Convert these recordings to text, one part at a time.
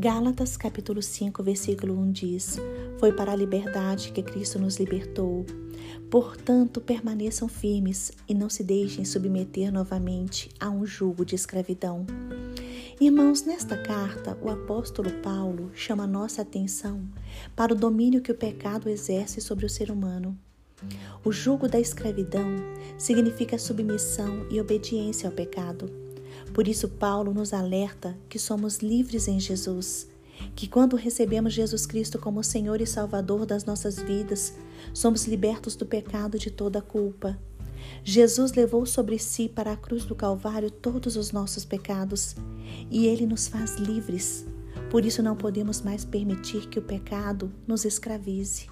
Gálatas capítulo 5, versículo 1 diz: Foi para a liberdade que Cristo nos libertou. Portanto, permaneçam firmes e não se deixem submeter novamente a um jugo de escravidão. Irmãos, nesta carta, o apóstolo Paulo chama nossa atenção para o domínio que o pecado exerce sobre o ser humano. O jugo da escravidão significa submissão e obediência ao pecado. Por isso, Paulo nos alerta que somos livres em Jesus, que quando recebemos Jesus Cristo como Senhor e Salvador das nossas vidas, somos libertos do pecado de toda culpa. Jesus levou sobre si para a cruz do Calvário todos os nossos pecados e ele nos faz livres. Por isso não podemos mais permitir que o pecado nos escravize.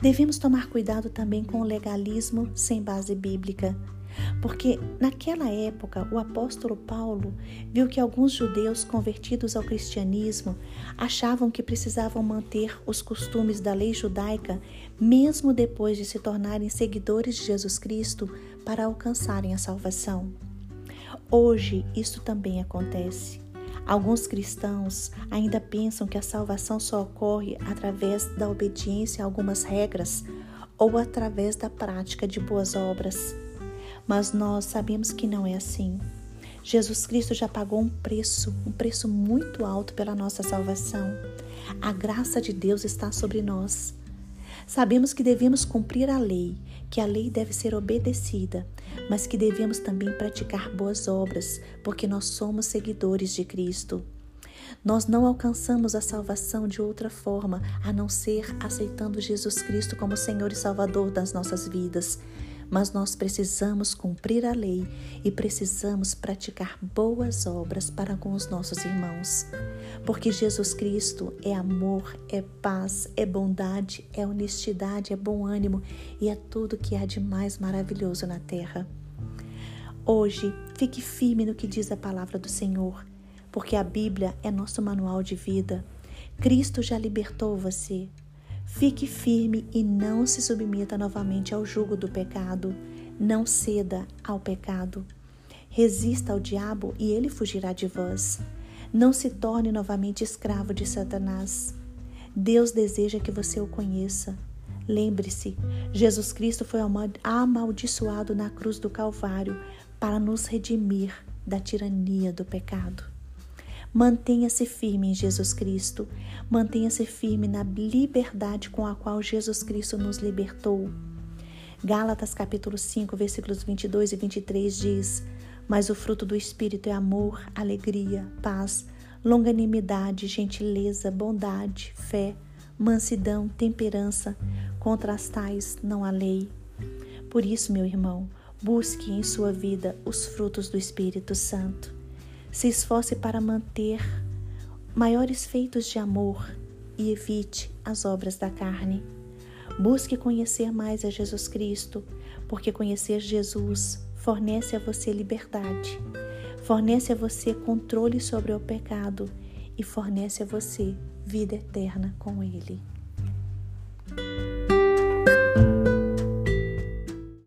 Devemos tomar cuidado também com o legalismo sem base bíblica. Porque naquela época o apóstolo Paulo viu que alguns judeus convertidos ao cristianismo achavam que precisavam manter os costumes da lei judaica mesmo depois de se tornarem seguidores de Jesus Cristo para alcançarem a salvação. Hoje isso também acontece. Alguns cristãos ainda pensam que a salvação só ocorre através da obediência a algumas regras ou através da prática de boas obras. Mas nós sabemos que não é assim. Jesus Cristo já pagou um preço, um preço muito alto pela nossa salvação. A graça de Deus está sobre nós. Sabemos que devemos cumprir a lei, que a lei deve ser obedecida, mas que devemos também praticar boas obras, porque nós somos seguidores de Cristo. Nós não alcançamos a salvação de outra forma a não ser aceitando Jesus Cristo como Senhor e Salvador das nossas vidas mas nós precisamos cumprir a lei e precisamos praticar boas obras para com os nossos irmãos. Porque Jesus Cristo é amor, é paz, é bondade, é honestidade, é bom ânimo e é tudo que há de mais maravilhoso na terra. Hoje, fique firme no que diz a palavra do Senhor, porque a Bíblia é nosso manual de vida. Cristo já libertou você. Fique firme e não se submeta novamente ao jugo do pecado. Não ceda ao pecado. Resista ao diabo e ele fugirá de vós. Não se torne novamente escravo de Satanás. Deus deseja que você o conheça. Lembre-se, Jesus Cristo foi amaldiçoado na cruz do Calvário para nos redimir da tirania do pecado. Mantenha-se firme em Jesus Cristo. Mantenha-se firme na liberdade com a qual Jesus Cristo nos libertou. Gálatas capítulo 5, versículos 22 e 23 diz: Mas o fruto do Espírito é amor, alegria, paz, longanimidade, gentileza, bondade, fé, mansidão, temperança. Contra as tais não há lei. Por isso, meu irmão, busque em sua vida os frutos do Espírito Santo se esforce para manter maiores feitos de amor e evite as obras da carne. Busque conhecer mais a Jesus Cristo, porque conhecer Jesus fornece a você liberdade, fornece a você controle sobre o pecado e fornece a você vida eterna com Ele.